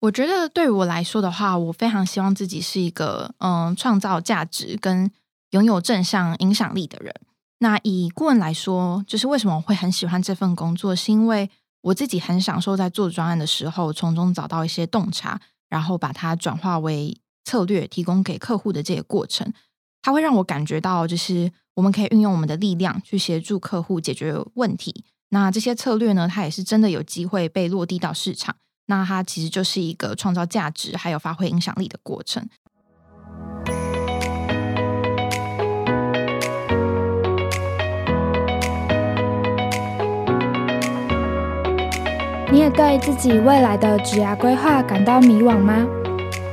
我觉得对于我来说的话，我非常希望自己是一个嗯创造价值跟拥有正向影响力的人。那以顾问来说，就是为什么会很喜欢这份工作，是因为我自己很享受在做专案的时候，从中找到一些洞察，然后把它转化为策略，提供给客户的这个过程，它会让我感觉到，就是我们可以运用我们的力量去协助客户解决问题。那这些策略呢，它也是真的有机会被落地到市场。那它其实就是一个创造价值，还有发挥影响力的过程。你也对自己未来的职涯规划感到迷惘吗？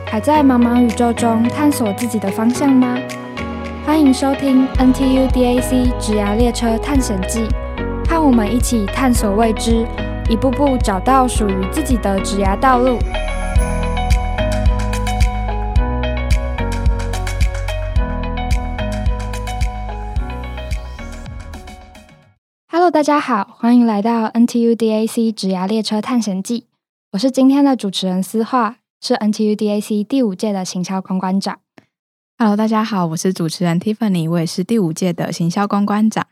还在茫茫宇宙中探索自己的方向吗？欢迎收听 NTU DAC 职涯列车探险记，和我们一起探索未知。一步步找到属于自己的职涯道路。Hello，大家好，欢迎来到 NTU DAC 职涯列车探险记。我是今天的主持人思化，是 NTU DAC 第五届的行销公关长。Hello，大家好，我是主持人 Tiffany，我也是第五届的行销公关长。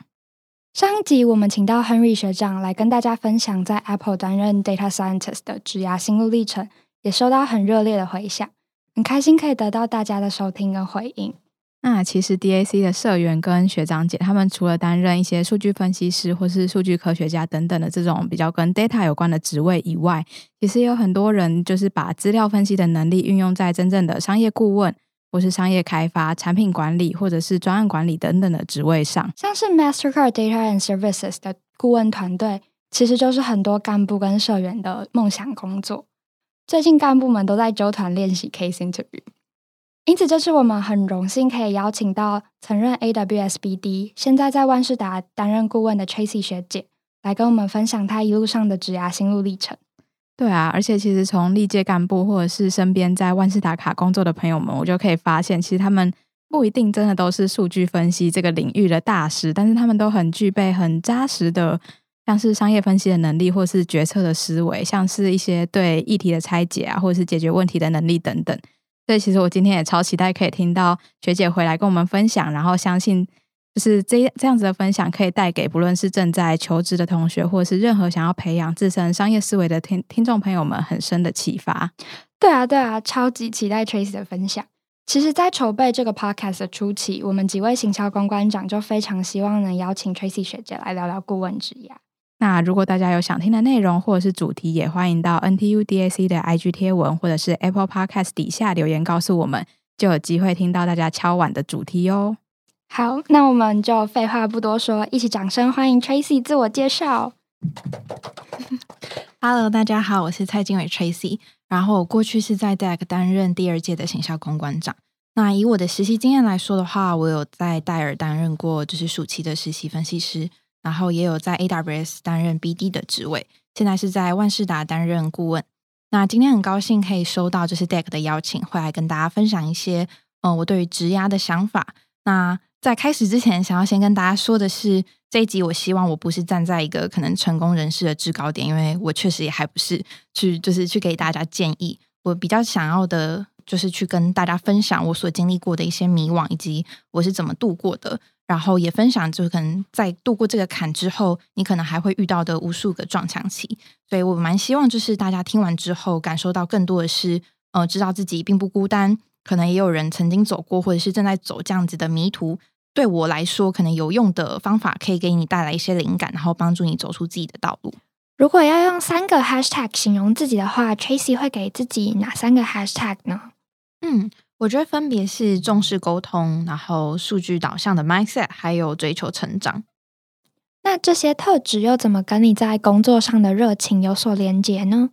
上一集我们请到 Henry 学长来跟大家分享在 Apple 担任 Data Scientist 的职涯心路历程，也收到很热烈的回响，很开心可以得到大家的收听跟回应。那其实 DAC 的社员跟学长姐，他们除了担任一些数据分析师或是数据科学家等等的这种比较跟 data 有关的职位以外，其实有很多人就是把资料分析的能力运用在真正的商业顾问。或是商业开发、产品管理，或者是专案管理等等的职位上，像是 Mastercard Data and Services 的顾问团队，其实就是很多干部跟社员的梦想工作。最近干部们都在纠团练习 case interview，因此这次我们很荣幸可以邀请到曾任 AWS BD、现在在万事达担任顾问的 Tracy 学姐，来跟我们分享她一路上的职涯心路历程。对啊，而且其实从历届干部或者是身边在万事达卡工作的朋友们，我就可以发现，其实他们不一定真的都是数据分析这个领域的大师，但是他们都很具备很扎实的，像是商业分析的能力，或是决策的思维，像是一些对议题的拆解啊，或者是解决问题的能力等等。所以其实我今天也超期待可以听到学姐回来跟我们分享，然后相信。就是这这样子的分享，可以带给不论是正在求职的同学，或者是任何想要培养自身商业思维的听听众朋友们，很深的启发。对啊，对啊，超级期待 Tracy 的分享。其实，在筹备这个 Podcast 的初期，我们几位行销公关长就非常希望能邀请 Tracy 学姐来聊聊顾问职业。那如果大家有想听的内容或者是主题，也欢迎到 NTU DAC 的 IG 贴文，或者是 Apple Podcast 底下留言告诉我们，就有机会听到大家敲碗的主题哦。好，那我们就废话不多说，一起掌声欢迎 Tracy 自我介绍。Hello，大家好，我是蔡经纬 Tracy。然后我过去是在 Deck 担任第二届的行销公关长。那以我的实习经验来说的话，我有在戴尔担任过就是暑期的实习分析师，然后也有在 AWS 担任 BD 的职位，现在是在万事达担任顾问。那今天很高兴可以收到就是 Deck 的邀请，会来跟大家分享一些嗯我对于职涯的想法。那在开始之前，想要先跟大家说的是，这一集我希望我不是站在一个可能成功人士的制高点，因为我确实也还不是去就是去给大家建议。我比较想要的就是去跟大家分享我所经历过的一些迷惘，以及我是怎么度过的。然后也分享，就是可能在度过这个坎之后，你可能还会遇到的无数个撞墙期。所以我蛮希望，就是大家听完之后，感受到更多的是，呃，知道自己并不孤单，可能也有人曾经走过，或者是正在走这样子的迷途。对我来说，可能有用的方法可以给你带来一些灵感，然后帮助你走出自己的道路。如果要用三个 hashtag 形容自己的话，Tracy 会给自己哪三个 hashtag 呢？嗯，我觉得分别是重视沟通，然后数据导向的 mindset，还有追求成长。那这些特质又怎么跟你在工作上的热情有所连结呢？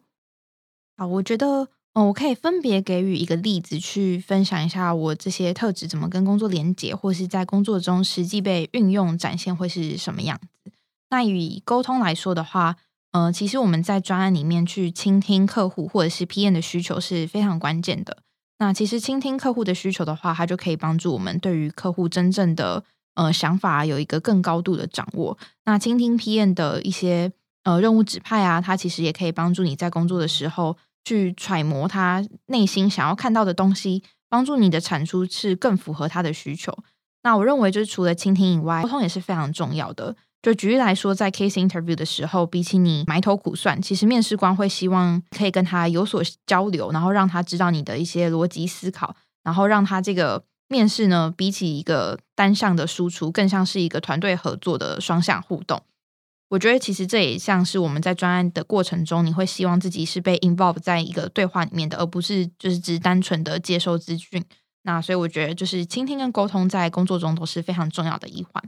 啊，我觉得。我可以分别给予一个例子，去分享一下我这些特质怎么跟工作连接，或是在工作中实际被运用展现会是什么样子。那以沟通来说的话，呃，其实我们在专案里面去倾听客户或者是 PM 的需求是非常关键的。那其实倾听客户的需求的话，它就可以帮助我们对于客户真正的呃想法有一个更高度的掌握。那倾听 PM 的一些呃任务指派啊，它其实也可以帮助你在工作的时候。去揣摩他内心想要看到的东西，帮助你的产出是更符合他的需求。那我认为，就是除了倾听以外，沟通也是非常重要的。就举例来说，在 case interview 的时候，比起你埋头苦算，其实面试官会希望可以跟他有所交流，然后让他知道你的一些逻辑思考，然后让他这个面试呢，比起一个单向的输出，更像是一个团队合作的双向互动。我觉得其实这也像是我们在专案的过程中，你会希望自己是被 involve 在一个对话里面的，而不是就是只单纯的接收资讯。那所以我觉得，就是倾听跟沟通在工作中都是非常重要的一环。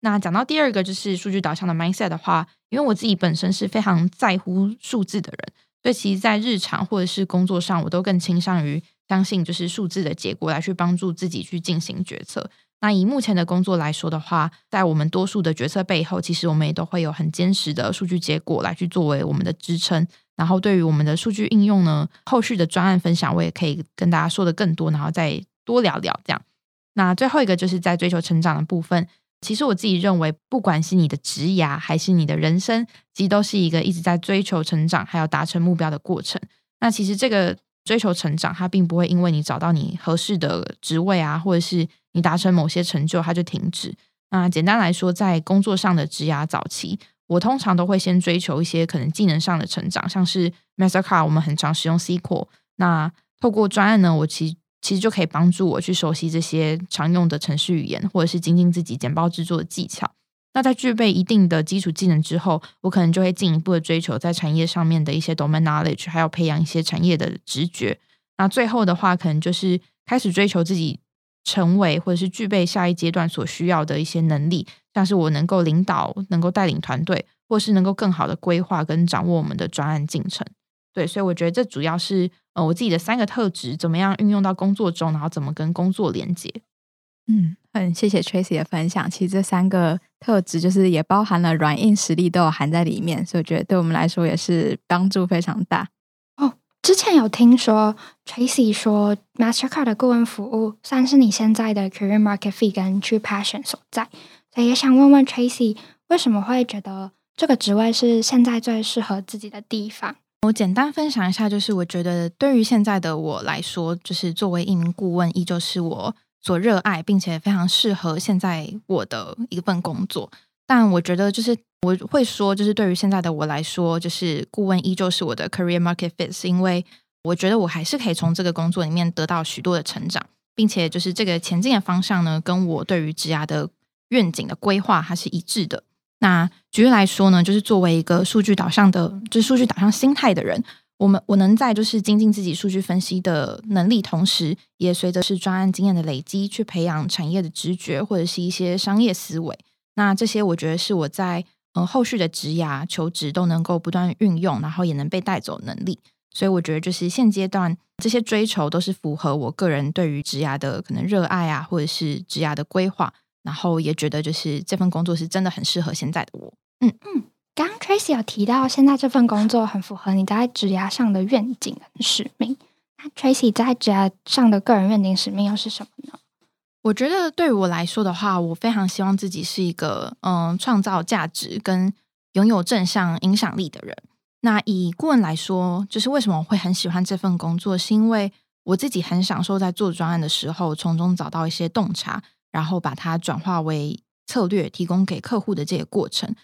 那讲到第二个就是数据导向的 mindset 的话，因为我自己本身是非常在乎数字的人，所以其实，在日常或者是工作上，我都更倾向于相信就是数字的结果来去帮助自己去进行决策。那以目前的工作来说的话，在我们多数的决策背后，其实我们也都会有很坚实的数据结果来去作为我们的支撑。然后对于我们的数据应用呢，后续的专案分享，我也可以跟大家说的更多，然后再多聊聊这样。那最后一个就是在追求成长的部分。其实我自己认为，不管是你的职涯还是你的人生，其实都是一个一直在追求成长，还有达成目标的过程。那其实这个追求成长，它并不会因为你找到你合适的职位啊，或者是你达成某些成就，它就停止。那简单来说，在工作上的职涯早期，我通常都会先追求一些可能技能上的成长，像是 Mastercard，我们很常使用 SQL。那透过专案呢，我其其实就可以帮助我去熟悉这些常用的程序语言，或者是精进自己简报制作的技巧。那在具备一定的基础技能之后，我可能就会进一步的追求在产业上面的一些 domain knowledge，还要培养一些产业的直觉。那最后的话，可能就是开始追求自己成为或者是具备下一阶段所需要的一些能力，像是我能够领导、能够带领团队，或是能够更好的规划跟掌握我们的专案进程。对，所以我觉得这主要是呃我自己的三个特质，怎么样运用到工作中，然后怎么跟工作连接。嗯，很谢谢 Tracy 的分享。其实这三个特质就是也包含了软硬实力都有含在里面，所以我觉得对我们来说也是帮助非常大。之前有听说 Tracy 说 Mastercard 的顾问服务算是你现在的 career market fee 跟 true passion 所在，所以也想问问 Tracy 为什么会觉得这个职位是现在最适合自己的地方。我简单分享一下，就是我觉得对于现在的我来说，就是作为一名顾问，依旧是我所热爱，并且非常适合现在我的一份工作。但我觉得，就是我会说，就是对于现在的我来说，就是顾问依旧是我的 career market fit，是因为我觉得我还是可以从这个工作里面得到许多的成长，并且就是这个前进的方向呢，跟我对于职涯的愿景的规划，它是一致的。那举例来说呢，就是作为一个数据导向的，就是数据导向心态的人，我们我能在就是精进自己数据分析的能力，同时也随着是专案经验的累积，去培养产业的直觉或者是一些商业思维。那这些我觉得是我在呃后续的职涯求职都能够不断运用，然后也能被带走能力。所以我觉得就是现阶段这些追求都是符合我个人对于职涯的可能热爱啊，或者是职涯的规划。然后也觉得，就是这份工作是真的很适合现在的我。嗯嗯，刚刚 Tracy 有提到，现在这份工作很符合你在职涯上的愿景跟使命。那 Tracy 在职涯上的个人愿景使命又是什么呢？我觉得对于我来说的话，我非常希望自己是一个嗯创造价值跟拥有正向影响力的人。那以顾问来说，就是为什么会很喜欢这份工作，是因为我自己很享受在做专案的时候，从中找到一些洞察。然后把它转化为策略，提供给客户的这个过程，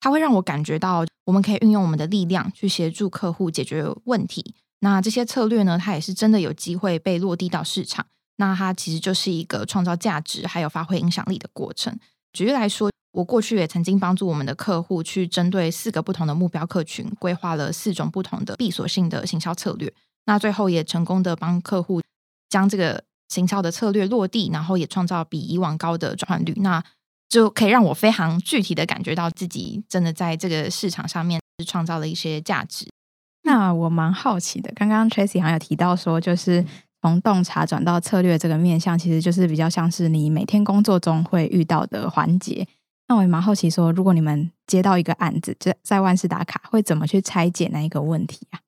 它会让我感觉到我们可以运用我们的力量去协助客户解决问题。那这些策略呢，它也是真的有机会被落地到市场。那它其实就是一个创造价值还有发挥影响力的过程。举例来说，我过去也曾经帮助我们的客户去针对四个不同的目标客群，规划了四种不同的闭锁性的行销策略。那最后也成功的帮客户将这个。行销的策略落地，然后也创造比以往高的转换率，那就可以让我非常具体的感觉到自己真的在这个市场上面是创造了一些价值。那我蛮好奇的，刚刚 Tracy 好像有提到说，就是从洞察转到策略这个面向，其实就是比较像是你每天工作中会遇到的环节。那我也蛮好奇说，如果你们接到一个案子，在在万事打卡，会怎么去拆解那一个问题啊？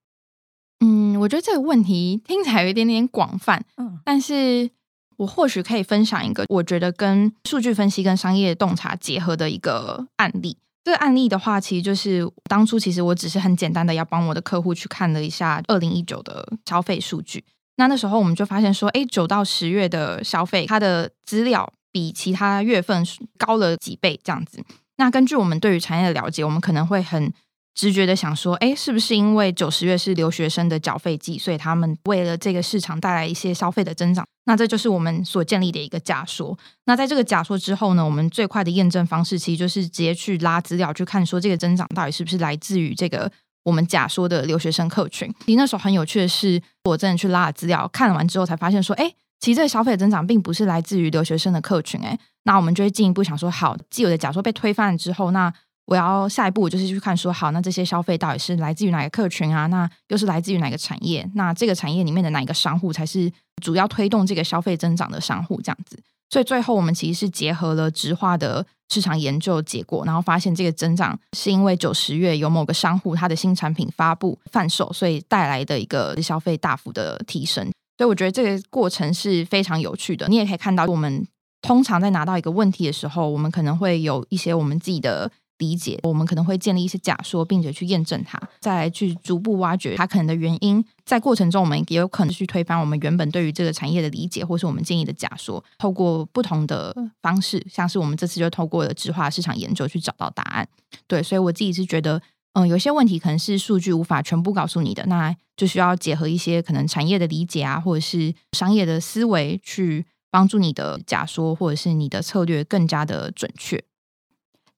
嗯，我觉得这个问题听起来有一点点广泛，嗯，但是我或许可以分享一个我觉得跟数据分析跟商业洞察结合的一个案例。这个案例的话，其实就是当初其实我只是很简单的要帮我的客户去看了一下二零一九的消费数据。那那时候我们就发现说，哎，九到十月的消费，它的资料比其他月份高了几倍这样子。那根据我们对于产业的了解，我们可能会很。直觉的想说，哎，是不是因为九十月是留学生的缴费季，所以他们为了这个市场带来一些消费的增长？那这就是我们所建立的一个假说。那在这个假说之后呢，我们最快的验证方式其实就是直接去拉资料，去看说这个增长到底是不是来自于这个我们假说的留学生客群。其实那时候很有趣的是，我真的去拉了资料，看完之后才发现说，哎，其实这个消费增长并不是来自于留学生的客群。哎，那我们就会进一步想说，好，既有的假说被推翻了之后，那我要下一步就是去看说好，那这些消费到底是来自于哪个客群啊？那又是来自于哪个产业？那这个产业里面的哪一个商户才是主要推动这个消费增长的商户？这样子，所以最后我们其实是结合了直化的市场研究结果，然后发现这个增长是因为九十月有某个商户他的新产品发布贩售，所以带来的一个消费大幅的提升。所以我觉得这个过程是非常有趣的。你也可以看到，我们通常在拿到一个问题的时候，我们可能会有一些我们自己的。理解，我们可能会建立一些假说，并且去验证它，再来去逐步挖掘它可能的原因。在过程中，我们也有可能去推翻我们原本对于这个产业的理解，或是我们建议的假说。透过不同的方式，像是我们这次就透过了智化市场研究去找到答案。对，所以我自己是觉得，嗯，有些问题可能是数据无法全部告诉你的，那就需要结合一些可能产业的理解啊，或者是商业的思维，去帮助你的假说或者是你的策略更加的准确。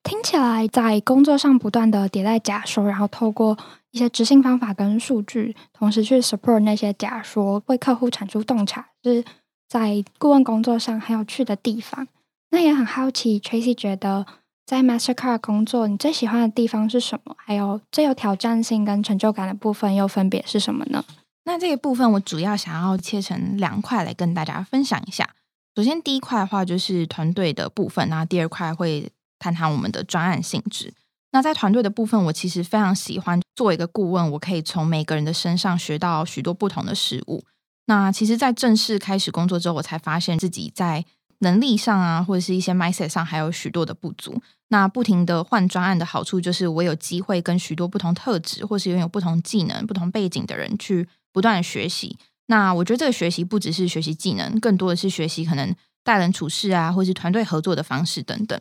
听起来在工作上不断的迭代假说，然后透过一些执行方法跟数据，同时去 support 那些假说，为客户产出洞察，是在顾问工作上很有趣的地方。那也很好奇，Tracy 觉得在 Mastercard 工作，你最喜欢的地方是什么？还有最有挑战性跟成就感的部分又分别是什么呢？那这个部分我主要想要切成两块来跟大家分享一下。首先第一块的话就是团队的部分，那第二块会。谈谈我们的专案性质。那在团队的部分，我其实非常喜欢做一个顾问，我可以从每个人的身上学到许多不同的事物。那其实，在正式开始工作之后，我才发现自己在能力上啊，或者是一些 mindset 上，还有许多的不足。那不停的换专案的好处，就是我有机会跟许多不同特质，或是拥有不同技能、不同背景的人去不断学习。那我觉得这个学习不只是学习技能，更多的是学习可能待人处事啊，或是团队合作的方式等等。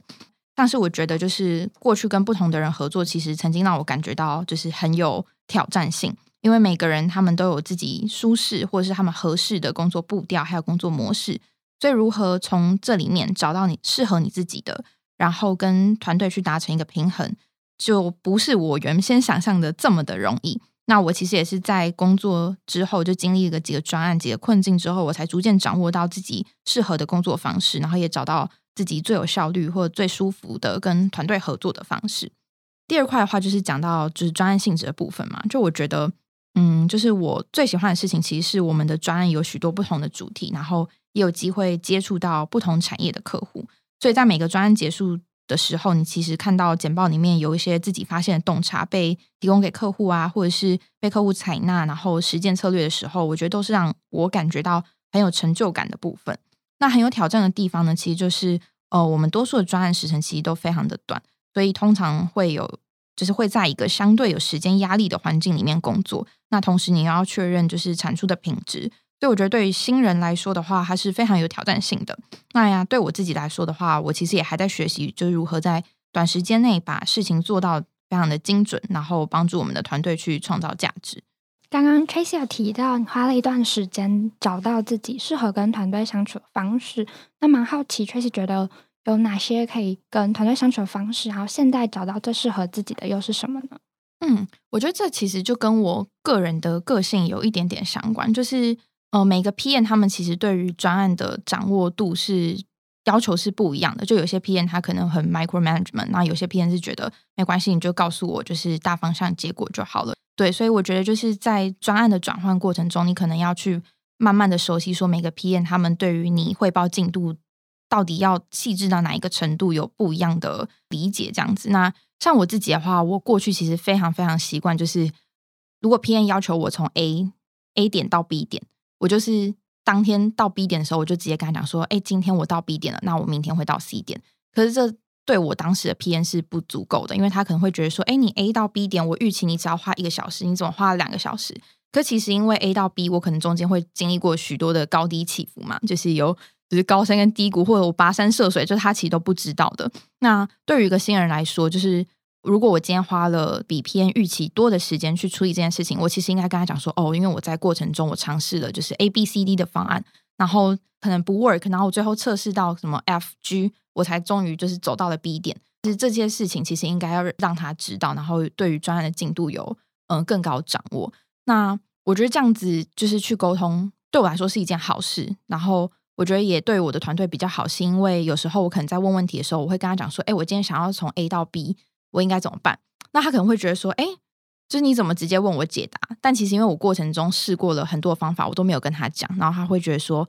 但是我觉得，就是过去跟不同的人合作，其实曾经让我感觉到就是很有挑战性，因为每个人他们都有自己舒适或者是他们合适的工作步调，还有工作模式。所以，如何从这里面找到你适合你自己的，然后跟团队去达成一个平衡，就不是我原先想象的这么的容易。那我其实也是在工作之后，就经历了几个专案、几个困境之后，我才逐渐掌握到自己适合的工作方式，然后也找到。自己最有效率或者最舒服的跟团队合作的方式。第二块的话，就是讲到就是专案性质的部分嘛。就我觉得，嗯，就是我最喜欢的事情，其实是我们的专案有许多不同的主题，然后也有机会接触到不同产业的客户。所以在每个专案结束的时候，你其实看到简报里面有一些自己发现的洞察被提供给客户啊，或者是被客户采纳，然后实践策略的时候，我觉得都是让我感觉到很有成就感的部分。那很有挑战的地方呢，其实就是，呃，我们多数的专案时程其实都非常的短，所以通常会有，就是会在一个相对有时间压力的环境里面工作。那同时你要确认就是产出的品质，所以我觉得对于新人来说的话，它是非常有挑战性的。那呀，对我自己来说的话，我其实也还在学习，就是如何在短时间内把事情做到非常的精准，然后帮助我们的团队去创造价值。刚刚 Tracy 有提到，你花了一段时间找到自己适合跟团队相处的方式。那蛮好奇，Tracy 觉得有哪些可以跟团队相处的方式？然后现在找到最适合自己的又是什么呢？嗯，我觉得这其实就跟我个人的个性有一点点相关。就是呃，每个 PM 他们其实对于专案的掌握度是要求是不一样的。就有些 PM 他可能很 micro management，那有些 PM 是觉得没关系，你就告诉我就是大方向结果就好了。对，所以我觉得就是在专案的转换过程中，你可能要去慢慢的熟悉，说每个 PM 他们对于你汇报进度到底要细致到哪一个程度，有不一样的理解这样子。那像我自己的话，我过去其实非常非常习惯，就是如果 PM 要求我从 A A 点到 B 点，我就是当天到 B 点的时候，我就直接跟他讲说，哎，今天我到 B 点了，那我明天会到 C 点。可是这对我当时的 PN 是不足够的，因为他可能会觉得说，哎，你 A 到 B 点，我预期你只要花一个小时，你怎么花了两个小时？可其实因为 A 到 B，我可能中间会经历过许多的高低起伏嘛，就是有就是高山跟低谷，或者我跋山涉水，就他其实都不知道的。那对于一个新人来说，就是如果我今天花了比 PN 预期多的时间去处理这件事情，我其实应该跟他讲说，哦，因为我在过程中我尝试了就是 A、B、C、D 的方案，然后可能不 work，然后我最后测试到什么 F、G，我才终于就是走到了 B 点。其实这些事情其实应该要让他知道，然后对于专案的进度有嗯更高掌握。那我觉得这样子就是去沟通，对我来说是一件好事。然后我觉得也对我的团队比较好，是因为有时候我可能在问问题的时候，我会跟他讲说：“哎，我今天想要从 A 到 B，我应该怎么办？”那他可能会觉得说：“哎，就是你怎么直接问我解答？”但其实因为我过程中试过了很多方法，我都没有跟他讲。然后他会觉得说，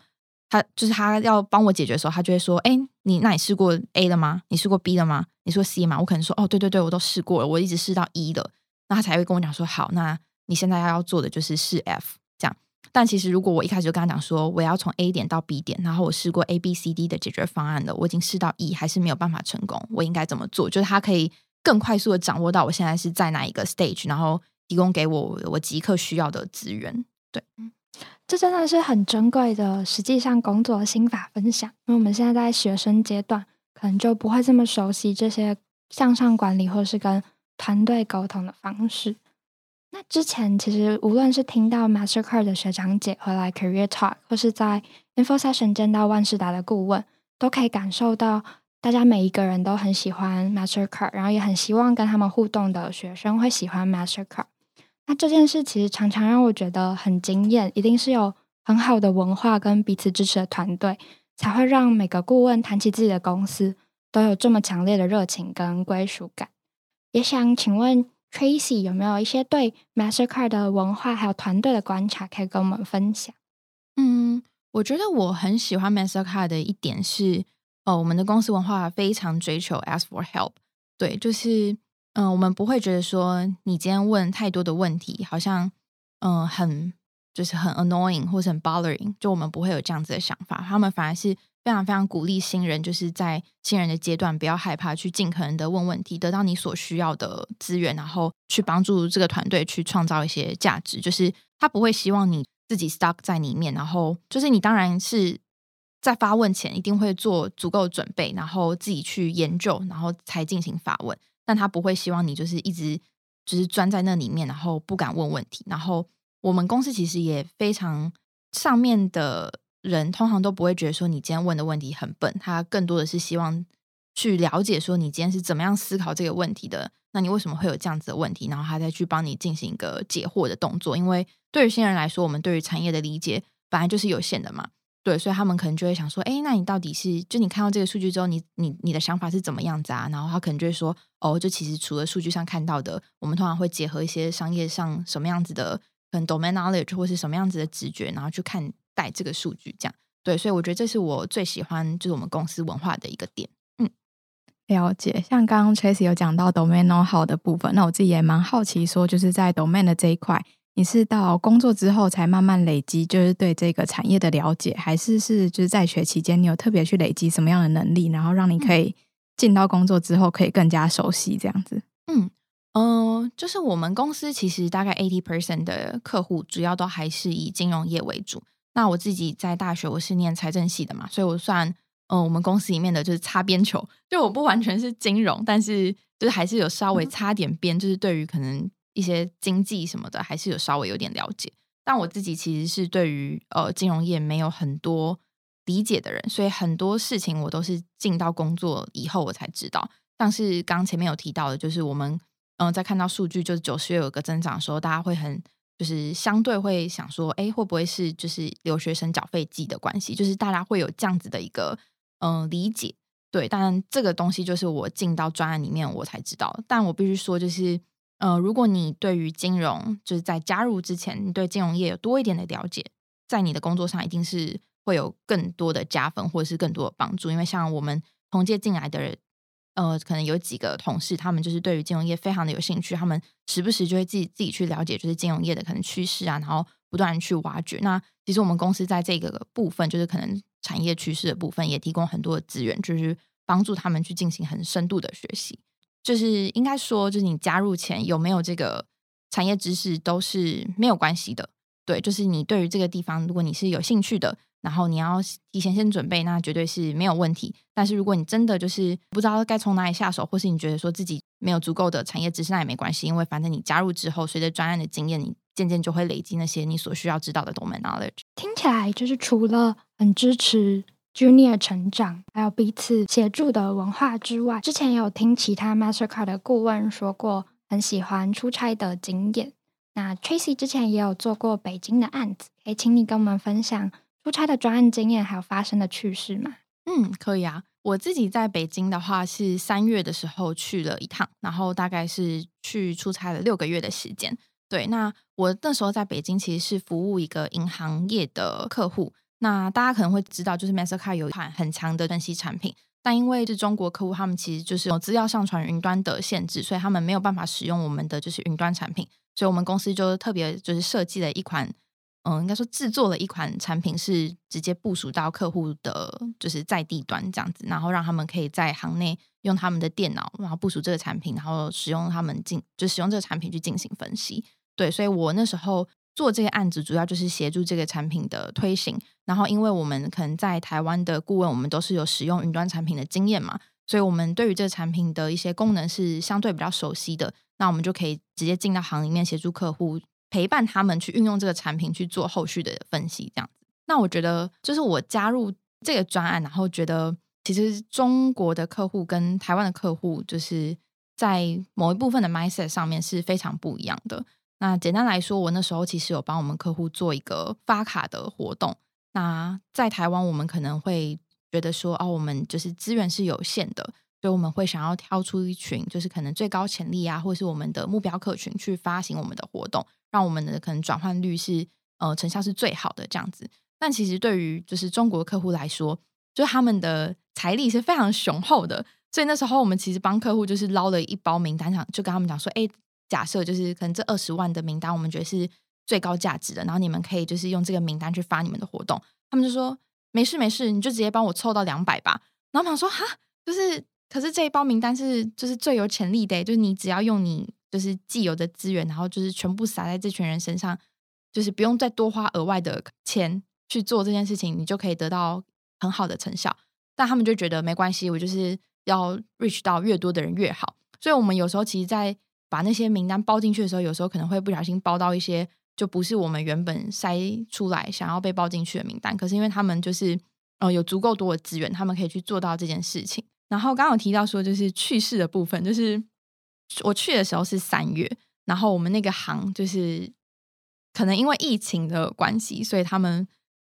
他就是他要帮我解决的时候，他就会说：“哎，你那你试过 A 了吗？你试过 B 了吗？你说 C 吗？”我可能说：“哦，对对对，我都试过了，我一直试到 E 了。”那他才会跟我讲说：“好，那。”你现在要要做的就是试 F 这样，但其实如果我一开始就跟他讲说我要从 A 点到 B 点，然后我试过 A B C D 的解决方案了，我已经试到 E 还是没有办法成功，我应该怎么做？就是他可以更快速的掌握到我现在是在哪一个 stage，然后提供给我我即刻需要的资源。对，嗯这真的是很珍贵的，实际上工作心法分享。因为我们现在在学生阶段，可能就不会这么熟悉这些向上管理或是跟团队沟通的方式。那之前其实无论是听到 Mastercard 的学长姐回来 Career Talk，或是在 Info Session 见到万事达的顾问，都可以感受到大家每一个人都很喜欢 Mastercard，然后也很希望跟他们互动的学生会喜欢 Mastercard。那这件事其实常常让我觉得很惊艳，一定是有很好的文化跟彼此支持的团队，才会让每个顾问谈起自己的公司都有这么强烈的热情跟归属感。也想请问。Tracy 有没有一些对 Mastercard 的文化还有团队的观察可以跟我们分享？嗯，我觉得我很喜欢 Mastercard 的一点是，哦，我们的公司文化非常追求 ask for help。对，就是嗯，我们不会觉得说你今天问太多的问题，好像嗯很就是很 annoying 或者很 bothering，就我们不会有这样子的想法。他们反而是。非常非常鼓励新人，就是在新人的阶段，不要害怕去尽可能的问问题，得到你所需要的资源，然后去帮助这个团队去创造一些价值。就是他不会希望你自己 stuck 在里面，然后就是你当然是在发问前一定会做足够准备，然后自己去研究，然后才进行发问。但他不会希望你就是一直就是钻在那里面，然后不敢问问题。然后我们公司其实也非常上面的。人通常都不会觉得说你今天问的问题很笨，他更多的是希望去了解说你今天是怎么样思考这个问题的。那你为什么会有这样子的问题？然后他再去帮你进行一个解惑的动作。因为对于新人来说，我们对于产业的理解本来就是有限的嘛，对，所以他们可能就会想说，哎，那你到底是就你看到这个数据之后，你你你的想法是怎么样子啊？然后他可能就会说，哦，就其实除了数据上看到的，我们通常会结合一些商业上什么样子的，可能 domain knowledge 或是什么样子的直觉，然后去看待这个数据这样。对，所以我觉得这是我最喜欢，就是我们公司文化的一个点。嗯，了解。像刚刚 Tracy 有讲到 domain know how 的部分，那我自己也蛮好奇，说就是在 domain 的这一块，你是到工作之后才慢慢累积，就是对这个产业的了解，还是是就是在学期间你有特别去累积什么样的能力，然后让你可以进到工作之后可以更加熟悉这样子？嗯，呃，就是我们公司其实大概 eighty percent 的客户主要都还是以金融业为主。那我自己在大学我是念财政系的嘛，所以我算嗯我们公司里面的就是擦边球，就我不完全是金融，但是就是还是有稍微擦点边，就是对于可能一些经济什么的，还是有稍微有点了解。但我自己其实是对于呃金融业没有很多理解的人，所以很多事情我都是进到工作以后我才知道。像是刚前面有提到的，就是我们嗯在看到数据就是九十月有个增长的时候，大家会很。就是相对会想说，哎，会不会是就是留学生缴费季的关系？就是大家会有这样子的一个嗯理解，对。但这个东西就是我进到专案里面我才知道。但我必须说，就是呃，如果你对于金融就是在加入之前，你对金融业有多一点的了解，在你的工作上一定是会有更多的加分，或者是更多的帮助。因为像我们同届进来的人。呃，可能有几个同事，他们就是对于金融业非常的有兴趣，他们时不时就会自己自己去了解，就是金融业的可能趋势啊，然后不断去挖掘。那其实我们公司在这个部分，就是可能产业趋势的部分，也提供很多的资源，就是帮助他们去进行很深度的学习。就是应该说，就是你加入前有没有这个产业知识都是没有关系的。对，就是你对于这个地方，如果你是有兴趣的，然后你要提前先准备，那绝对是没有问题。但是如果你真的就是不知道该从哪里下手，或是你觉得说自己没有足够的产业知识，那也没关系，因为反正你加入之后，随着专案的经验，你渐渐就会累积那些你所需要知道的 domain knowledge。听起来就是除了很支持 junior 成长，还有彼此协助的文化之外，之前也有听其他 Mastercard 的顾问说过，很喜欢出差的经验。那 Tracy 之前也有做过北京的案子，可以请你跟我们分享出差的专案经验，还有发生的趣事吗？嗯，可以啊。我自己在北京的话是三月的时候去了一趟，然后大概是去出差了六个月的时间。对，那我那时候在北京其实是服务一个银行业的客户。那大家可能会知道，就是 Mastercard 有一款很强的分析产品。但因为是中国客户，他们其实就是有资料上传云端的限制，所以他们没有办法使用我们的就是云端产品。所以我们公司就特别就是设计了一款，嗯，应该说制作了一款产品，是直接部署到客户的就是在地端这样子，然后让他们可以在行内用他们的电脑，然后部署这个产品，然后使用他们进就使用这个产品去进行分析。对，所以我那时候。做这个案子主要就是协助这个产品的推行，然后因为我们可能在台湾的顾问，我们都是有使用云端产品的经验嘛，所以我们对于这个产品的一些功能是相对比较熟悉的，那我们就可以直接进到行里面协助客户，陪伴他们去运用这个产品去做后续的分析，这样子。那我觉得就是我加入这个专案，然后觉得其实中国的客户跟台湾的客户，就是在某一部分的 mindset 上面是非常不一样的。那简单来说，我那时候其实有帮我们客户做一个发卡的活动。那在台湾，我们可能会觉得说，哦，我们就是资源是有限的，所以我们会想要挑出一群，就是可能最高潜力啊，或是我们的目标客群去发行我们的活动，让我们的可能转换率是呃成效是最好的这样子。但其实对于就是中国客户来说，就他们的财力是非常雄厚的，所以那时候我们其实帮客户就是捞了一包名单，上就跟他们讲说，哎。假设就是可能这二十万的名单，我们觉得是最高价值的，然后你们可以就是用这个名单去发你们的活动。他们就说没事没事，你就直接帮我凑到两百吧。然后我想说哈，就是可是这一包名单是就是最有潜力的，就是你只要用你就是既有的资源，然后就是全部撒在这群人身上，就是不用再多花额外的钱去做这件事情，你就可以得到很好的成效。但他们就觉得没关系，我就是要 reach 到越多的人越好。所以我们有时候其实，在把那些名单包进去的时候，有时候可能会不小心包到一些就不是我们原本筛出来想要被包进去的名单。可是因为他们就是呃有足够多的资源，他们可以去做到这件事情。然后刚刚有提到说，就是去世的部分，就是我去的时候是三月，然后我们那个行就是可能因为疫情的关系，所以他们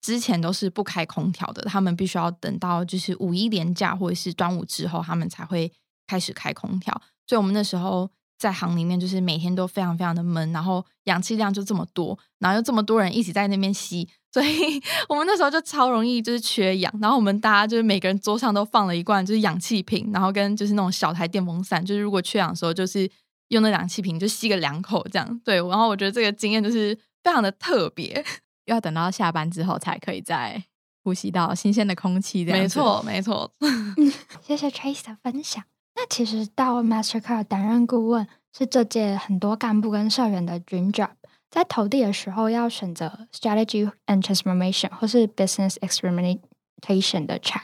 之前都是不开空调的，他们必须要等到就是五一连假或者是端午之后，他们才会开始开空调。所以我们那时候。在行里面，就是每天都非常非常的闷，然后氧气量就这么多，然后又这么多人一起在那边吸，所以 我们那时候就超容易就是缺氧。然后我们大家就是每个人桌上都放了一罐就是氧气瓶，然后跟就是那种小台电风扇，就是如果缺氧的时候，就是用那氧气瓶就吸个两口这样。对，然后我觉得这个经验就是非常的特别，要等到下班之后才可以再呼吸到新鲜的空气。没错，没错。谢谢 Trace 的分享。那其实到 Mastercard 担任顾问是这届很多干部跟社员的 dream job。在投递的时候要选择 strategy and transformation 或是 business experimentation 的 track，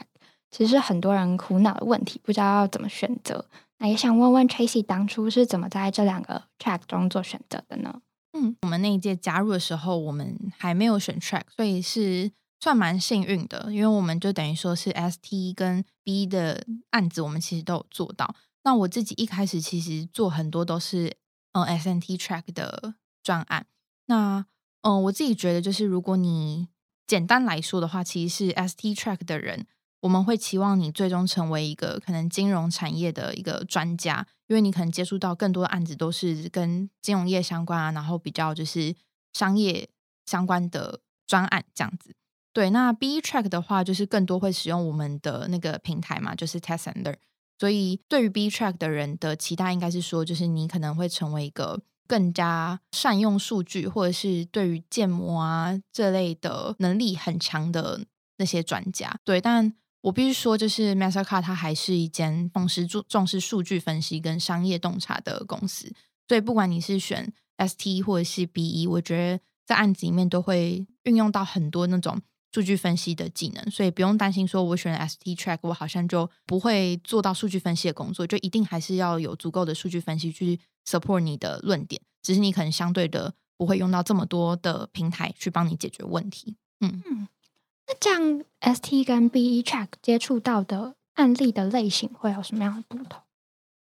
其实很多人苦恼的问题，不知道要怎么选择。那也想问问 Tracy 当初是怎么在这两个 track 中做选择的呢？嗯，我们那一届加入的时候，我们还没有选 track，所以是。算蛮幸运的，因为我们就等于说是 S T 跟 B 的案子，我们其实都有做到。那我自己一开始其实做很多都是嗯 S N T track 的专案。那嗯，我自己觉得就是如果你简单来说的话，其实是 S T track 的人，我们会期望你最终成为一个可能金融产业的一个专家，因为你可能接触到更多的案子都是跟金融业相关啊，然后比较就是商业相关的专案这样子。对，那 B track 的话，就是更多会使用我们的那个平台嘛，就是 Testender。所以对于 B track 的人的期待，应该是说，就是你可能会成为一个更加善用数据，或者是对于建模啊这类的能力很强的那些专家。对，但我必须说，就是 Mastercard 它还是一间重视重重视数据分析跟商业洞察的公司，所以不管你是选 ST 或者是 BE，我觉得在案子里面都会运用到很多那种数据分析的技能，所以不用担心说我选 ST Track 我好像就不会做到数据分析的工作，就一定还是要有足够的数据分析去 support 你的论点，只是你可能相对的不会用到这么多的平台去帮你解决问题。嗯嗯，那这样 ST 跟 BE Track 接触到的案例的类型会有什么样的不同？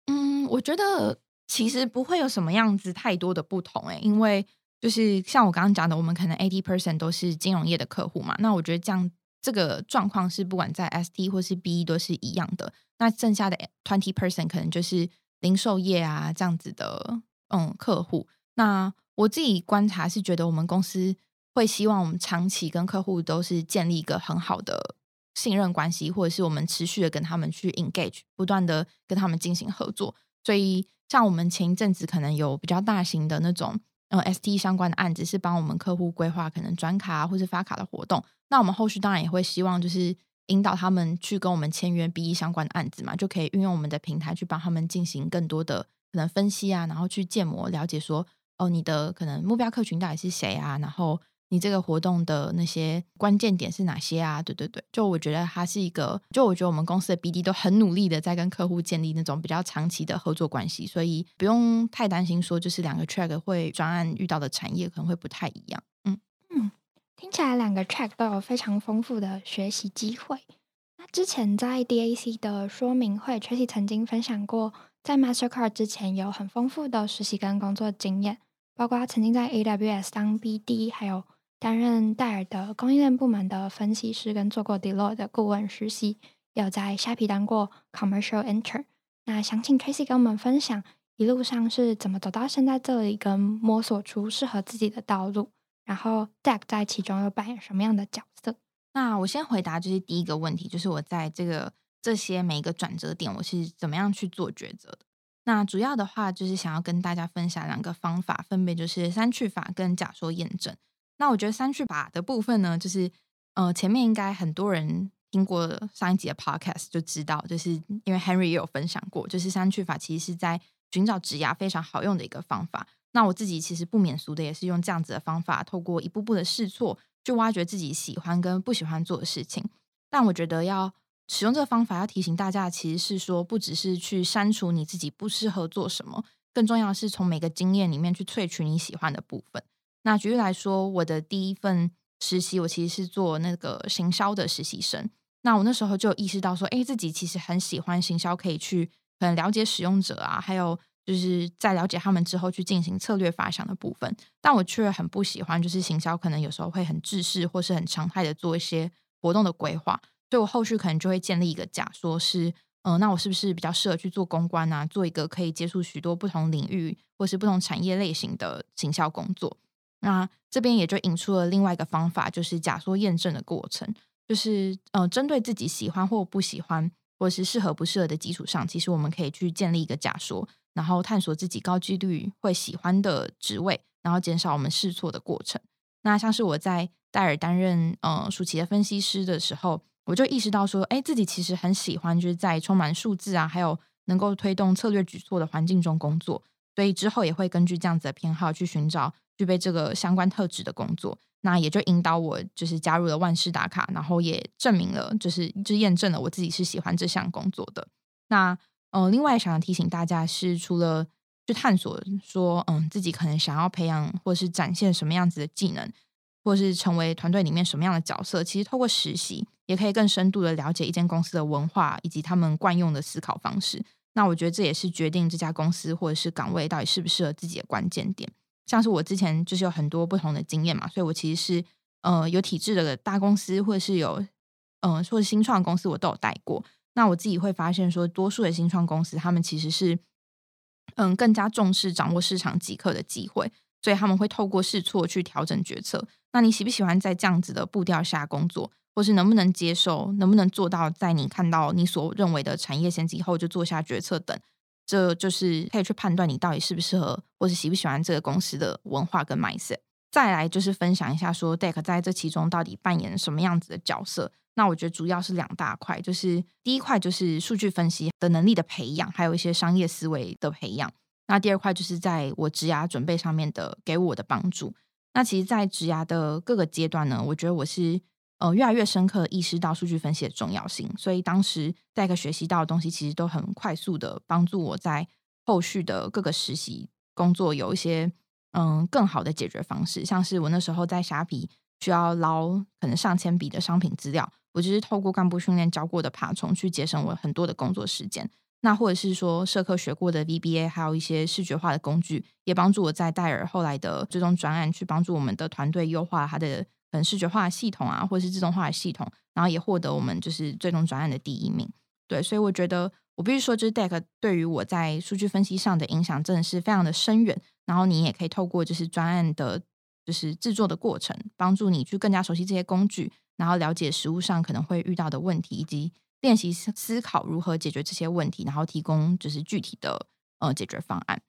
嗯，我觉得其实不会有什么样子太多的不同诶、因为就是像我刚刚讲的，我们可能 eighty percent 都是金融业的客户嘛，那我觉得这样这个状况是不管在 ST 或是 BE 都是一样的。那剩下的 twenty percent 可能就是零售业啊这样子的嗯客户。那我自己观察是觉得我们公司会希望我们长期跟客户都是建立一个很好的信任关系，或者是我们持续的跟他们去 engage，不断的跟他们进行合作。所以像我们前一阵子可能有比较大型的那种呃 ST 相关的案子，是帮我们客户规划可能转卡啊或是发卡的活动。那我们后续当然也会希望就是引导他们去跟我们签约 BE 相关的案子嘛，就可以运用我们的平台去帮他们进行更多的可能分析啊，然后去建模了解说哦你的可能目标客群到底是谁啊，然后。你这个活动的那些关键点是哪些啊？对对对，就我觉得它是一个，就我觉得我们公司的 BD 都很努力的在跟客户建立那种比较长期的合作关系，所以不用太担心说就是两个 track 会专案遇到的产业可能会不太一样。嗯嗯，听起来两个 track 都有非常丰富的学习机会。那之前在 DAC 的说明会，Tracy 曾经分享过，在 Mastercard 之前有很丰富的实习跟工作经验，包括他曾经在 AWS 当 BD，还有担任戴尔的供应链部门的分析师，跟做过 Deloitte 的顾问实习，有在虾皮当过 Commercial Intern。那想请 Tracy 跟我们分享一路上是怎么走到现在这里，跟摸索出适合自己的道路，然后 Deck 在其中又扮演什么样的角色？那我先回答就是第一个问题，就是我在这个这些每一个转折点，我是怎么样去做抉择的。那主要的话就是想要跟大家分享两个方法，分别就是三去法跟假说验证。那我觉得三去法的部分呢，就是呃，前面应该很多人听过上一集的 podcast 就知道，就是因为 Henry 也有分享过，就是三去法其实是在寻找职涯非常好用的一个方法。那我自己其实不免俗的也是用这样子的方法，透过一步步的试错，去挖掘自己喜欢跟不喜欢做的事情。但我觉得要使用这个方法，要提醒大家，其实是说不只是去删除你自己不适合做什么，更重要的是从每个经验里面去萃取你喜欢的部分。那举例来说，我的第一份实习，我其实是做那个行销的实习生。那我那时候就意识到说，哎，自己其实很喜欢行销，可以去可能了解使用者啊，还有就是在了解他们之后去进行策略发想的部分。但我却很不喜欢，就是行销可能有时候会很制式或是很常态的做一些活动的规划。所以我后续可能就会建立一个假说，是嗯，那我是不是比较适合去做公关啊，做一个可以接触许多不同领域或是不同产业类型的行销工作？那这边也就引出了另外一个方法，就是假说验证的过程，就是呃，针对自己喜欢或不喜欢，或是适合不适合的基础上，其实我们可以去建立一个假说，然后探索自己高几率会喜欢的职位，然后减少我们试错的过程。那像是我在戴尔担任呃暑期的分析师的时候，我就意识到说，哎，自己其实很喜欢就是在充满数字啊，还有能够推动策略举措的环境中工作，所以之后也会根据这样子的偏好去寻找。具备这个相关特质的工作，那也就引导我就是加入了万事打卡，然后也证明了，就是就验证了我自己是喜欢这项工作的。那呃，另外想要提醒大家是，除了去探索说，嗯，自己可能想要培养或是展现什么样子的技能，或是成为团队里面什么样的角色，其实透过实习也可以更深度的了解一间公司的文化以及他们惯用的思考方式。那我觉得这也是决定这家公司或者是岗位到底适不适合自己的关键点。像是我之前就是有很多不同的经验嘛，所以我其实是呃有体制的大公司，或者是有嗯或者新创公司，我都有带过。那我自己会发现说，多数的新创公司，他们其实是嗯更加重视掌握市场即刻的机会，所以他们会透过试错去调整决策。那你喜不喜欢在这样子的步调下工作，或是能不能接受，能不能做到在你看到你所认为的产业先机后就做下决策等？这就是可以去判断你到底适不适合，或是喜不喜欢这个公司的文化跟 mindset。再来就是分享一下说 Deck 在这其中到底扮演什么样子的角色。那我觉得主要是两大块，就是第一块就是数据分析的能力的培养，还有一些商业思维的培养。那第二块就是在我职涯准备上面的给我的帮助。那其实，在职涯的各个阶段呢，我觉得我是呃越来越深刻意识到数据分析的重要性。所以当时在个学习到的东西，其实都很快速的帮助我在后续的各个实习工作有一些嗯更好的解决方式。像是我那时候在虾皮需要捞可能上千笔的商品资料，我就是透过干部训练教过的爬虫去节省我很多的工作时间。那或者是说社科学过的 VBA，还有一些视觉化的工具，也帮助我在戴尔后来的最终专案去帮助我们的团队优化它的嗯视觉化的系统啊，或者是自动化的系统，然后也获得我们就是最终专案的第一名。对，所以我觉得我必须说，就是 Deck 对于我在数据分析上的影响真的是非常的深远。然后你也可以透过就是专案的，就是制作的过程，帮助你去更加熟悉这些工具，然后了解实物上可能会遇到的问题以及。练习思考如何解决这些问题，然后提供就是具体的呃解决方案。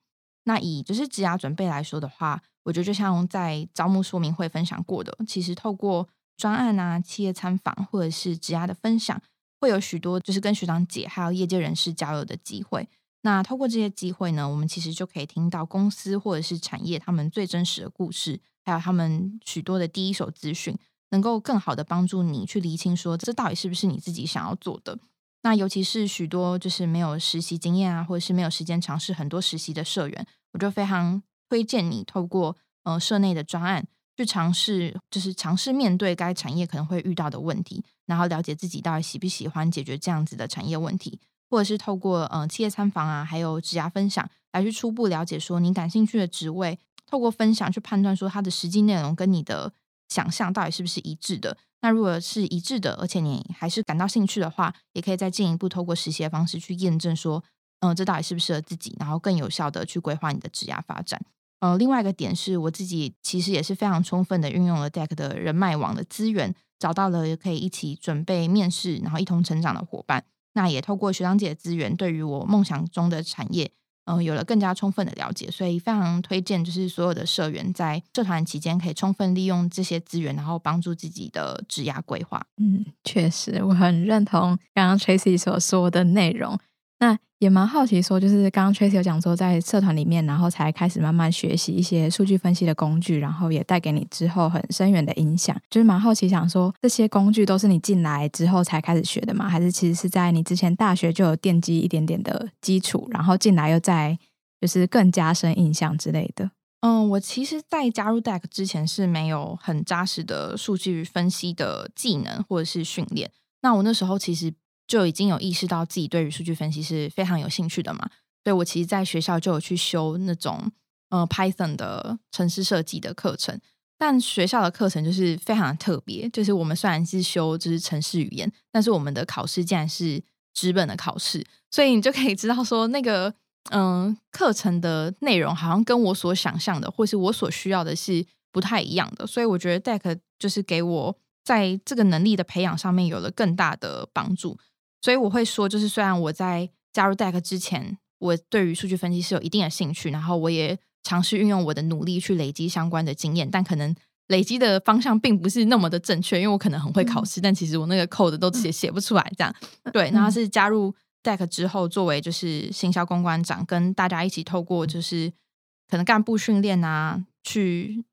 那以就是职涯准备来说的话，我觉得就像在招募说明会分享过的，其实透过专案啊、企业参访或者是职涯的分享，会有许多就是跟学长姐还有业界人士交流的机会。那透过这些机会呢，我们其实就可以听到公司或者是产业他们最真实的故事，还有他们许多的第一手资讯。能够更好的帮助你去厘清，说这到底是不是你自己想要做的。那尤其是许多就是没有实习经验啊，或者是没有时间尝试很多实习的社员，我就非常推荐你透过呃社内的专案去尝试，就是尝试面对该产业可能会遇到的问题，然后了解自己到底喜不喜欢解决这样子的产业问题，或者是透过呃企业参访啊，还有职涯分享来去初步了解说你感兴趣的职位，透过分享去判断说它的实际内容跟你的。想象到底是不是一致的？那如果是一致的，而且你还是感到兴趣的话，也可以再进一步透过实习的方式去验证说，嗯，这到底适不适合自己，然后更有效的去规划你的职业发展。呃，另外一个点是我自己其实也是非常充分的运用了 Deck 的人脉网的资源，找到了可以一起准备面试，然后一同成长的伙伴。那也透过学长姐的资源，对于我梦想中的产业。嗯，有了更加充分的了解，所以非常推荐，就是所有的社员在社团期间可以充分利用这些资源，然后帮助自己的职涯规划。嗯，确实，我很认同刚刚 Tracy 所说的内容。那也蛮好奇，说就是刚刚 Tracy 有讲说，在社团里面，然后才开始慢慢学习一些数据分析的工具，然后也带给你之后很深远的影响。就是蛮好奇，想说这些工具都是你进来之后才开始学的吗？还是其实是在你之前大学就有奠基一点点的基础，然后进来又在就是更加深印象之类的？嗯，我其实，在加入 Deck 之前是没有很扎实的数据分析的技能或者是训练。那我那时候其实。就已经有意识到自己对于数据分析是非常有兴趣的嘛，所以我其实在学校就有去修那种呃 Python 的城市设计的课程，但学校的课程就是非常特别，就是我们虽然是修就是城市语言，但是我们的考试竟然是纸本的考试，所以你就可以知道说那个嗯课程的内容好像跟我所想象的或是我所需要的是不太一样的，所以我觉得 Deck 就是给我在这个能力的培养上面有了更大的帮助。所以我会说，就是虽然我在加入 Deck 之前，我对于数据分析是有一定的兴趣，然后我也尝试运用我的努力去累积相关的经验，但可能累积的方向并不是那么的正确，因为我可能很会考试，但其实我那个 code 都写写不出来。这样对，然后是加入 Deck 之后，作为就是行销公关长，跟大家一起透过就是可能干部训练啊，去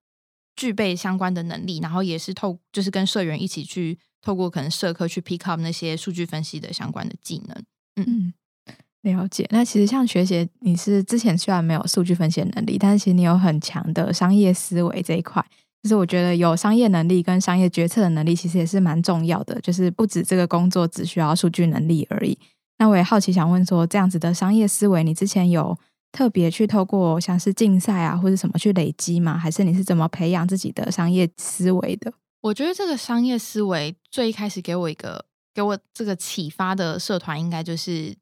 具备相关的能力，然后也是透就是跟社员一起去。透过可能社科去 pick up 那些数据分析的相关的技能，嗯，了解。那其实像学姐，你是之前虽然没有数据分析能力，但是其实你有很强的商业思维这一块。就是我觉得有商业能力跟商业决策的能力，其实也是蛮重要的。就是不止这个工作只需要数据能力而已。那我也好奇想问说，这样子的商业思维，你之前有特别去透过像是竞赛啊或者什么去累积吗？还是你是怎么培养自己的商业思维的？我觉得这个商业思维最一开始给我一个给我这个启发的社团，应该就是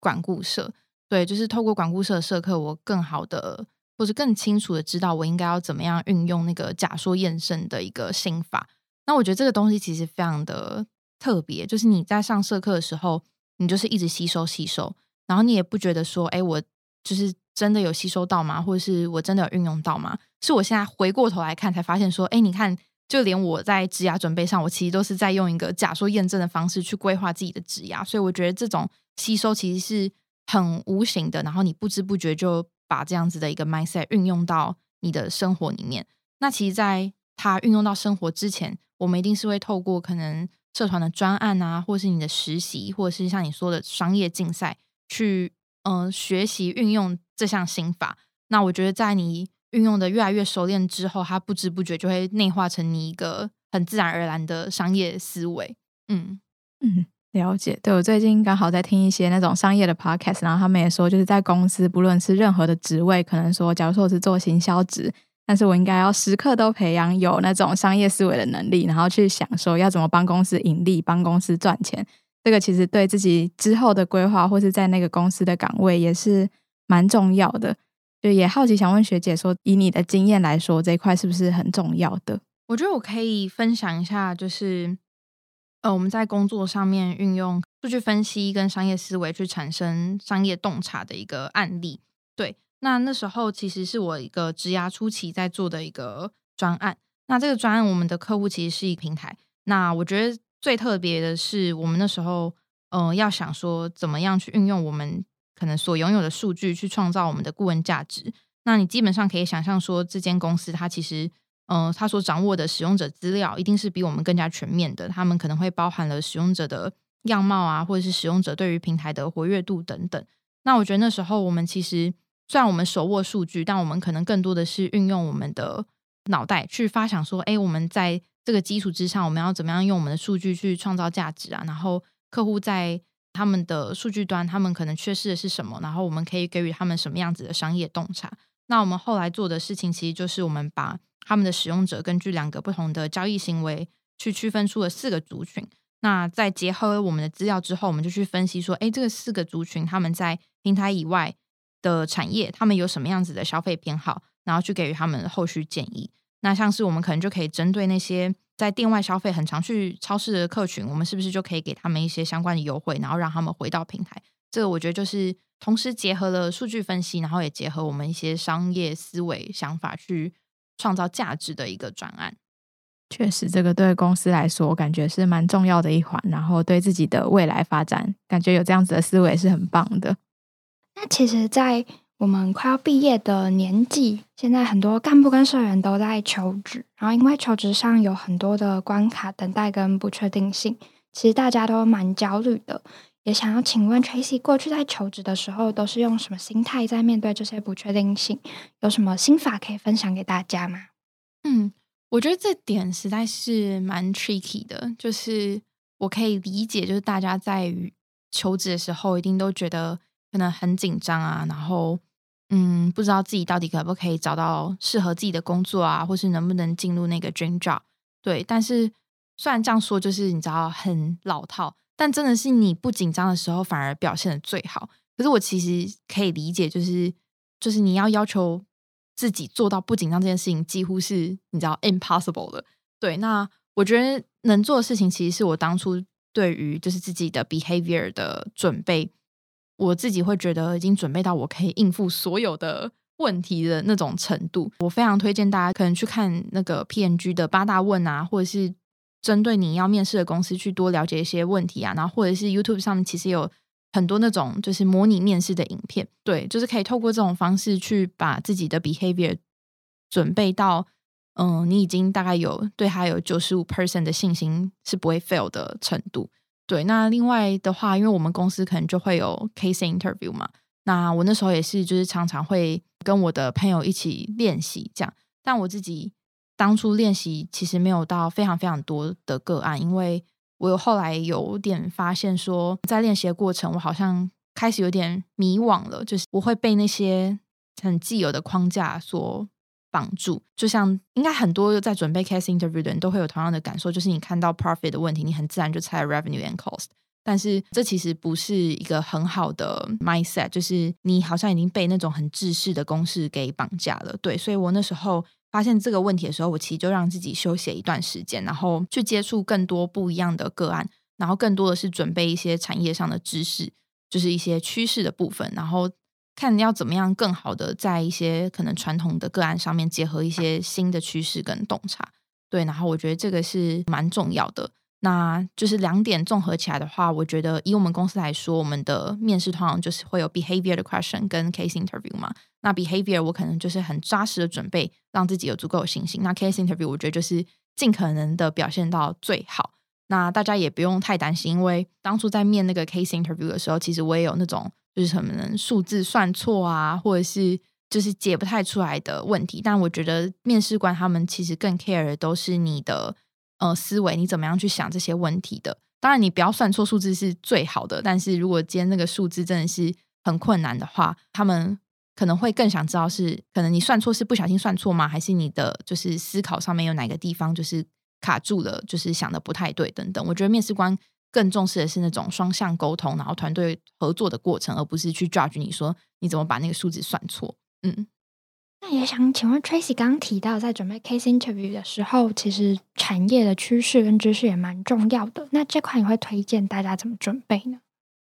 管顾社。对，就是透过管顾社的社课，我更好的或者更清楚的知道我应该要怎么样运用那个假说验证的一个心法。那我觉得这个东西其实非常的特别，就是你在上社课的时候，你就是一直吸收吸收，然后你也不觉得说，哎，我就是真的有吸收到吗？或者是我真的有运用到吗？是我现在回过头来看才发现说，哎，你看，就连我在职涯准备上，我其实都是在用一个假说验证的方式去规划自己的职涯，所以我觉得这种吸收其实是很无形的，然后你不知不觉就把这样子的一个 mindset 运用到你的生活里面。那其实，在它运用到生活之前，我们一定是会透过可能社团的专案啊，或是你的实习，或者是像你说的商业竞赛，去嗯学习运用这项心法。那我觉得，在你运用的越来越熟练之后，它不知不觉就会内化成你一个很自然而然的商业思维。嗯嗯，了解。对我最近刚好在听一些那种商业的 podcast，然后他们也说，就是在公司不论是任何的职位，可能说，假如说我是做行销职。但是我应该要时刻都培养有那种商业思维的能力，然后去想说要怎么帮公司盈利、帮公司赚钱。这个其实对自己之后的规划，或是在那个公司的岗位也是蛮重要的。就也好奇想问学姐说，以你的经验来说，这一块是不是很重要的？我觉得我可以分享一下，就是呃，我们在工作上面运用数据分析跟商业思维去产生商业洞察的一个案例。对。那那时候其实是我一个职涯初期在做的一个专案。那这个专案，我们的客户其实是一个平台。那我觉得最特别的是，我们那时候，呃，要想说怎么样去运用我们可能所拥有的数据，去创造我们的顾问价值。那你基本上可以想象说，这间公司它其实，嗯，它所掌握的使用者资料一定是比我们更加全面的。他们可能会包含了使用者的样貌啊，或者是使用者对于平台的活跃度等等。那我觉得那时候我们其实。虽然我们手握数据，但我们可能更多的是运用我们的脑袋去发想，说：哎，我们在这个基础之上，我们要怎么样用我们的数据去创造价值啊？然后客户在他们的数据端，他们可能缺失的是什么？然后我们可以给予他们什么样子的商业洞察？那我们后来做的事情，其实就是我们把他们的使用者根据两个不同的交易行为去区分出了四个族群。那在结合我们的资料之后，我们就去分析说：哎，这个四个族群他们在平台以外。的产业，他们有什么样子的消费偏好，然后去给予他们后续建议。那像是我们可能就可以针对那些在店外消费很常去超市的客群，我们是不是就可以给他们一些相关的优惠，然后让他们回到平台？这个我觉得就是同时结合了数据分析，然后也结合我们一些商业思维想法去创造价值的一个专案。确实，这个对公司来说，我感觉是蛮重要的一环。然后对自己的未来发展，感觉有这样子的思维是很棒的。那其实，在我们快要毕业的年纪，现在很多干部跟社员都在求职，然后因为求职上有很多的关卡等待跟不确定性，其实大家都蛮焦虑的。也想要请问 Tracy，过去在求职的时候，都是用什么心态在面对这些不确定性？有什么心法可以分享给大家吗？嗯，我觉得这点实在是蛮 tricky 的，就是我可以理解，就是大家在求职的时候，一定都觉得。可能很紧张啊，然后嗯，不知道自己到底可不可以找到适合自己的工作啊，或是能不能进入那个 dream job。对，但是虽然这样说，就是你知道很老套，但真的是你不紧张的时候，反而表现的最好。可是我其实可以理解，就是就是你要要求自己做到不紧张这件事情，几乎是你知道 impossible 的。对，那我觉得能做的事情，其实是我当初对于就是自己的 behavior 的准备。我自己会觉得已经准备到我可以应付所有的问题的那种程度。我非常推荐大家可能去看那个 PNG 的八大问啊，或者是针对你要面试的公司去多了解一些问题啊，然后或者是 YouTube 上面其实有很多那种就是模拟面试的影片，对，就是可以透过这种方式去把自己的 behavior 准备到，嗯，你已经大概有对他有九十五 percent 的信心是不会 fail 的程度。对，那另外的话，因为我们公司可能就会有 case interview 嘛，那我那时候也是，就是常常会跟我的朋友一起练习这样。但我自己当初练习其实没有到非常非常多的个案，因为我有后来有点发现说，在练习的过程，我好像开始有点迷惘了，就是我会被那些很既有的框架所。帮助，就像应该很多在准备 case interview 的人都会有同样的感受，就是你看到 profit 的问题，你很自然就猜 revenue and cost，但是这其实不是一个很好的 mindset，就是你好像已经被那种很制式的公式给绑架了。对，所以我那时候发现这个问题的时候，我其实就让自己休息一段时间，然后去接触更多不一样的个案，然后更多的是准备一些产业上的知识，就是一些趋势的部分，然后看你要怎么样更好的在一些可能传统的个案上面结合一些新的趋势跟洞察。对，然后我觉得这个是蛮重要的。那就是两点综合起来的话，我觉得以我们公司来说，我们的面试通常就是会有 behavior 的 question 跟 case interview 嘛。那 behavior 我可能就是很扎实的准备，让自己有足够的信心。那 case interview 我觉得就是尽可能的表现到最好。那大家也不用太担心，因为当初在面那个 case interview 的时候，其实我也有那种就是可能数字算错啊，或者是就是解不太出来的问题。但我觉得面试官他们其实更 care 的都是你的。呃，思维你怎么样去想这些问题的？当然，你不要算错数字是最好的。但是如果今天那个数字真的是很困难的话，他们可能会更想知道是可能你算错是不小心算错吗？还是你的就是思考上面有哪个地方就是卡住了，就是想的不太对等等。我觉得面试官更重视的是那种双向沟通，然后团队合作的过程，而不是去 judge 你说你怎么把那个数字算错。嗯。那也想请问 Tracy，刚刚提到在准备 case interview 的时候，其实产业的趋势跟知识也蛮重要的。那这块你会推荐大家怎么准备呢？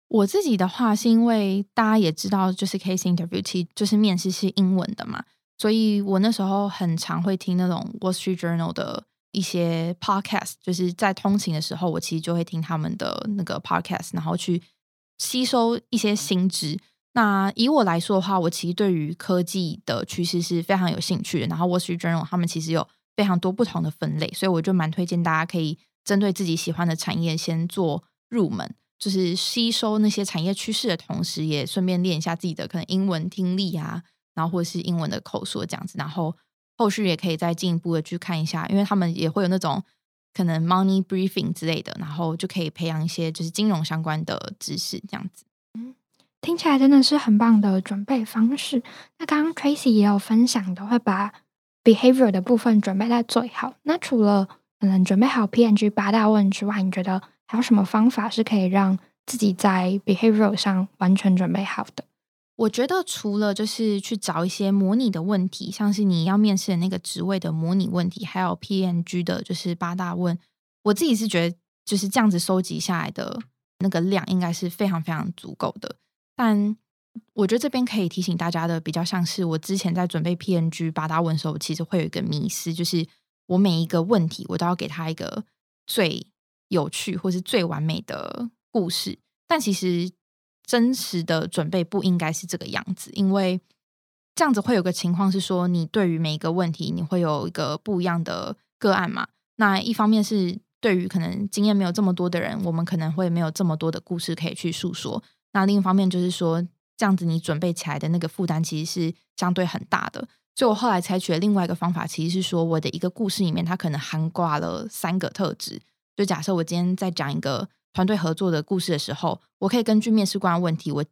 我自己的话，是因为大家也知道，就是 case interview 就是面试是英文的嘛，所以我那时候很常会听那种 Wall Street Journal 的一些 podcast，就是在通勤的时候，我其实就会听他们的那个 podcast，然后去吸收一些新知。那以我来说的话，我其实对于科技的趋势是非常有兴趣的。然后 w a t Journal 他们其实有非常多不同的分类，所以我就蛮推荐大家可以针对自己喜欢的产业先做入门，就是吸收那些产业趋势的同时，也顺便练一下自己的可能英文听力啊，然后或者是英文的口说这样子。然后后续也可以再进一步的去看一下，因为他们也会有那种可能 Money Briefing 之类的，然后就可以培养一些就是金融相关的知识这样子。嗯听起来真的是很棒的准备方式。那刚刚 Tracy 也有分享的，会把 behavior 的部分准备在最好。那除了可能准备好 PNG 八大问之外，你觉得还有什么方法是可以让自己在 behavior 上完全准备好的？我觉得除了就是去找一些模拟的问题，像是你要面试的那个职位的模拟问题，还有 PNG 的就是八大问，我自己是觉得就是这样子收集下来的那个量，应该是非常非常足够的。但我觉得这边可以提醒大家的，比较像是我之前在准备 PNG 八大问的时候，其实会有一个迷思，就是我每一个问题我都要给他一个最有趣或是最完美的故事。但其实真实的准备不应该是这个样子，因为这样子会有个情况是说，你对于每一个问题，你会有一个不一样的个案嘛？那一方面是对于可能经验没有这么多的人，我们可能会没有这么多的故事可以去诉说。那另一方面就是说，这样子你准备起来的那个负担其实是相对很大的。所以我后来采取了另外一个方法，其实是说我的一个故事里面，它可能含挂了三个特质。就假设我今天在讲一个团队合作的故事的时候，我可以根据面试官的问题，我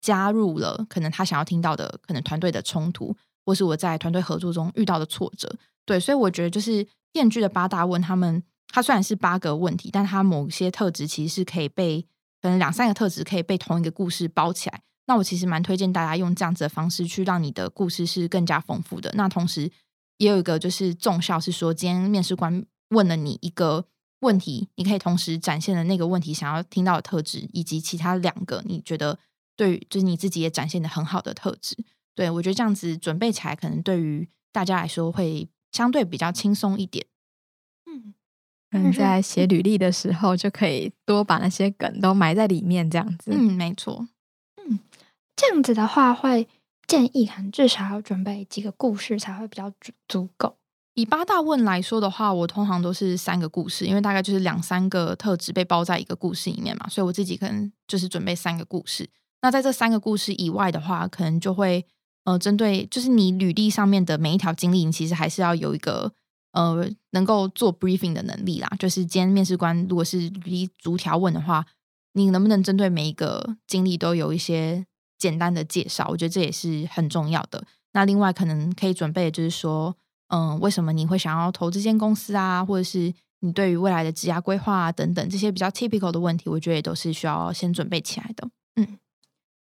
加入了可能他想要听到的可能团队的冲突，或是我在团队合作中遇到的挫折。对，所以我觉得就是电锯的八大问，他们它虽然是八个问题，但它某些特质其实是可以被。可能两三个特质可以被同一个故事包起来，那我其实蛮推荐大家用这样子的方式去让你的故事是更加丰富的。那同时也有一个就是重效是说，今天面试官问了你一个问题，你可以同时展现的那个问题想要听到的特质，以及其他两个你觉得对，就是你自己也展现的很好的特质。对我觉得这样子准备起来，可能对于大家来说会相对比较轻松一点。嗯。嗯，在写履历的时候，就可以多把那些梗都埋在里面，这样子。嗯，没错。嗯，这样子的话，会建议可能至少要准备几个故事才会比较足足够。以八大问来说的话，我通常都是三个故事，因为大概就是两三个特质被包在一个故事里面嘛，所以我自己可能就是准备三个故事。那在这三个故事以外的话，可能就会呃，针对就是你履历上面的每一条经历，你其实还是要有一个。呃，能够做 briefing 的能力啦，就是今天面试官如果是一逐条问的话，你能不能针对每一个经历都有一些简单的介绍？我觉得这也是很重要的。那另外可能可以准备，就是说，嗯，为什么你会想要投这间公司啊？或者是你对于未来的职业规划啊等等这些比较 typical 的问题，我觉得也都是需要先准备起来的。嗯，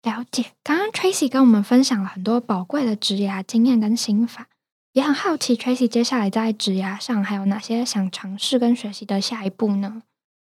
了解。刚刚 Tracy 跟我们分享了很多宝贵的职业经验跟心法。也很好奇，Tracy 接下来在职涯上还有哪些想尝试跟学习的下一步呢？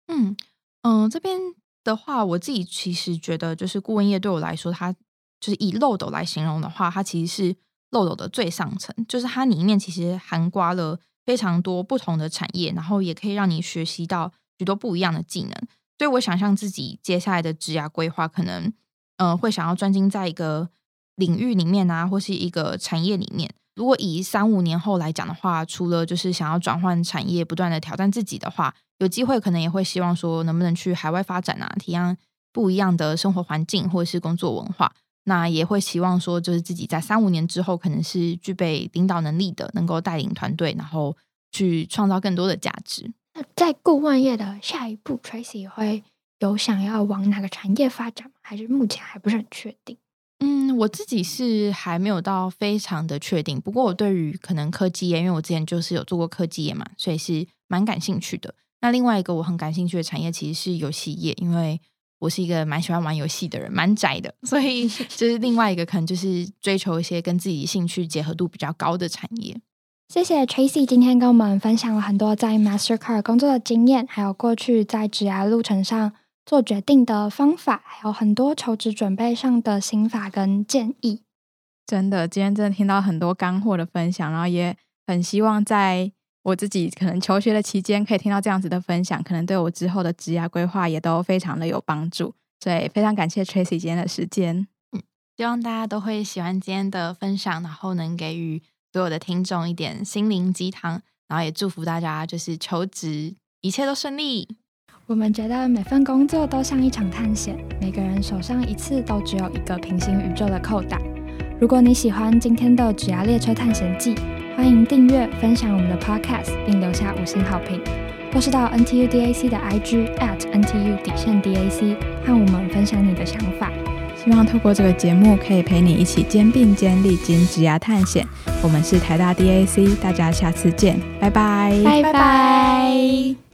嗯嗯，这边的话，我自己其实觉得，就是顾问业对我来说，它就就是以漏斗来形容的话，它其实是漏斗的最上层，就是它里面其实涵盖了非常多不同的产业，然后也可以让你学习到许多不一样的技能。所以我想象自己接下来的职涯规划，可能呃会想要专精在一个领域里面啊，或是一个产业里面。如果以三五年后来讲的话，除了就是想要转换产业，不断的挑战自己的话，有机会可能也会希望说，能不能去海外发展啊，体验不一样的生活环境或者是工作文化。那也会希望说，就是自己在三五年之后，可能是具备领导能力的，能够带领团队，然后去创造更多的价值。那在顾问业的下一步，Tracy 会有想要往哪个产业发展吗？还是目前还不是很确定？嗯，我自己是还没有到非常的确定。不过我对于可能科技业，因为我之前就是有做过科技业嘛，所以是蛮感兴趣的。那另外一个我很感兴趣的产业其实是游戏业，因为我是一个蛮喜欢玩游戏的人，蛮宅的，所以 就是另外一个可能就是追求一些跟自己兴趣结合度比较高的产业。谢谢 Tracy 今天跟我们分享了很多在 Mastercard 工作的经验，还有过去在职涯路程上。做决定的方法，还有很多求职准备上的心法跟建议。真的，今天真的听到很多干货的分享，然后也很希望在我自己可能求学的期间，可以听到这样子的分享，可能对我之后的职业规划也都非常的有帮助。所以非常感谢 Tracy 今天的时间。嗯，希望大家都会喜欢今天的分享，然后能给予所有的听众一点心灵鸡汤，然后也祝福大家就是求职一切都顺利。我们觉得每份工作都像一场探险，每个人手上一次都只有一个平行宇宙的扣打。如果你喜欢今天的《指牙列车探险记》，欢迎订阅、分享我们的 Podcast，并留下五星好评，或是到 NTU DAC 的 IG at NTU 底线 DAC 和我们分享你的想法。希望透过这个节目，可以陪你一起肩并肩历经职涯探险。我们是台大 DAC，大家下次见，拜拜，拜拜。